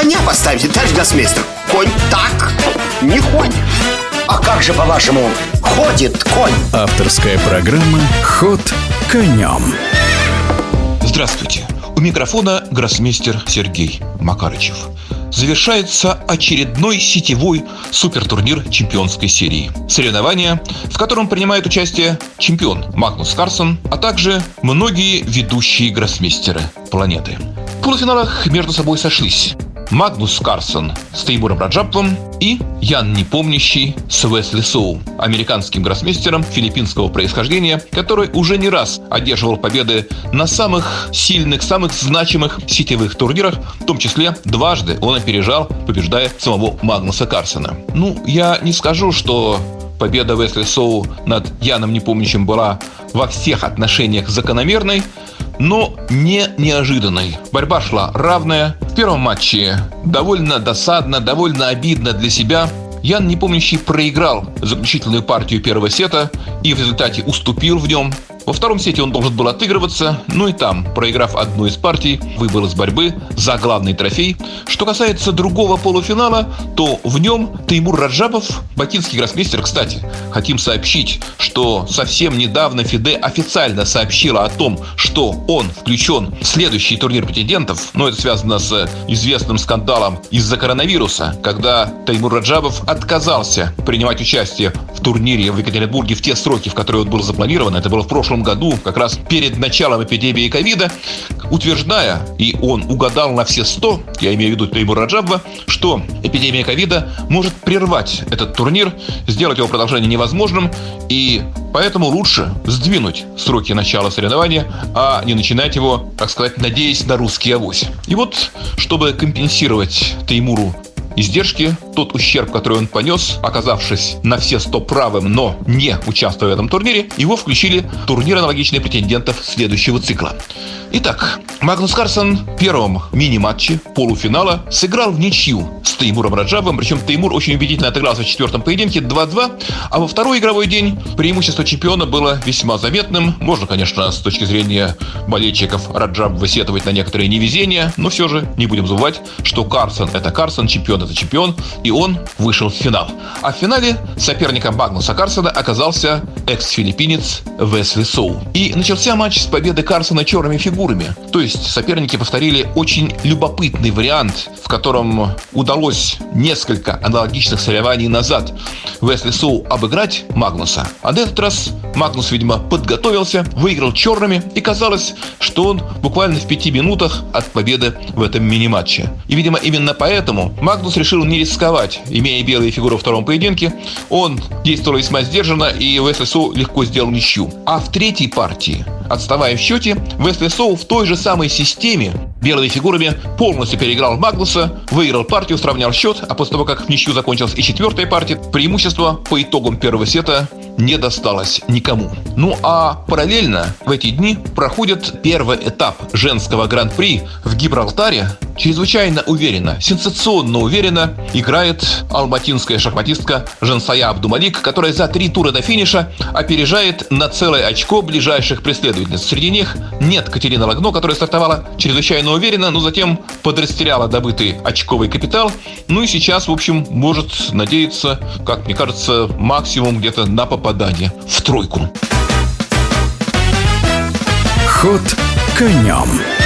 коня поставите, товарищ гроссмейстер? Конь так не ходит. А как же, по-вашему, ходит конь? Авторская программа «Ход конем». Здравствуйте. У микрофона гроссмейстер Сергей Макарычев. Завершается очередной сетевой супертурнир чемпионской серии. Соревнования, в котором принимает участие чемпион Магнус Карсон, а также многие ведущие гроссмейстеры планеты. В полуфиналах между собой сошлись Магнус Карсон с Теймуром Раджаповым и Ян Непомнящий с Уэсли Соу, американским гроссмейстером филиппинского происхождения, который уже не раз одерживал победы на самых сильных, самых значимых сетевых турнирах, в том числе дважды он опережал, побеждая самого Магнуса Карсона. Ну, я не скажу, что победа Уэсли Соу над Яном Непомнящим была во всех отношениях закономерной, но не неожиданной. Борьба шла равная. В первом матче довольно досадно, довольно обидно для себя. Ян Непомнящий проиграл заключительную партию первого сета и в результате уступил в нем во втором сете он должен был отыгрываться, ну и там, проиграв одну из партий, выбыл из борьбы за главный трофей. Что касается другого полуфинала, то в нем Теймур Раджабов, бакинский гроссмейстер, кстати, хотим сообщить, что совсем недавно Фиде официально сообщила о том, что он включен в следующий турнир претендентов, но это связано с известным скандалом из-за коронавируса, когда Теймур Раджабов отказался принимать участие в турнире в Екатеринбурге в те сроки, в которые он был запланирован. Это было в прошлом прошлом году, как раз перед началом эпидемии ковида, утверждая, и он угадал на все 100, я имею в виду Теймур Раджабова, что эпидемия ковида может прервать этот турнир, сделать его продолжение невозможным, и поэтому лучше сдвинуть сроки начала соревнования, а не начинать его, так сказать, надеясь на русский авось. И вот, чтобы компенсировать Теймуру издержки, тот ущерб, который он понес, оказавшись на все 100 правым, но не участвуя в этом турнире, его включили в турнир аналогичных претендентов следующего цикла. Итак, Магнус Карсон в первом мини-матче полуфинала сыграл в ничью с Теймуром Раджабом, причем Теймур очень убедительно отыгрался в четвертом поединке 2-2, а во второй игровой день преимущество чемпиона было весьма заметным. Можно, конечно, с точки зрения болельщиков Раджаб высетовать на некоторые невезения, но все же не будем забывать, что Карсон это Карсон, чемпион это чемпион, и он вышел в финал. А в финале соперником Магнуса Карсона оказался экс-филиппинец Весли Соу. И начался матч с победы Карсона черными фигурами. То есть соперники повторили очень любопытный вариант, в котором удалось несколько аналогичных соревнований назад Весли Соу обыграть Магнуса. А на этот раз Магнус, видимо, подготовился, выиграл черными, и казалось, что он буквально в пяти минутах от победы в этом мини-матче. И, видимо, именно поэтому Магнус решил не рисковать, имея белые фигуры во втором поединке. Он действовал весьма сдержанно, и Весли Соу легко сделал ничью. А в третьей партии, отставая в счете, Весли Соу в той же самой системе белыми фигурами полностью переиграл Магнуса, выиграл партию, сравнял счет, а после того, как в ничью закончилась и четвертая партия, преимущество по итогам первого сета не досталось никому. Ну а параллельно в эти дни проходит первый этап женского гран-при в Гибралтаре. Чрезвычайно уверенно, сенсационно уверенно играет алматинская шахматистка Жансая Абдумалик, которая за три тура до финиша опережает на целое очко ближайших преследовательниц. Среди них нет Катерины Лагно, которая стартовала чрезвычайно уверенно, но затем подрастеряла добытый очковый капитал. Ну и сейчас, в общем, может надеяться, как мне кажется, максимум где-то на попадание в тройку. Ход конем.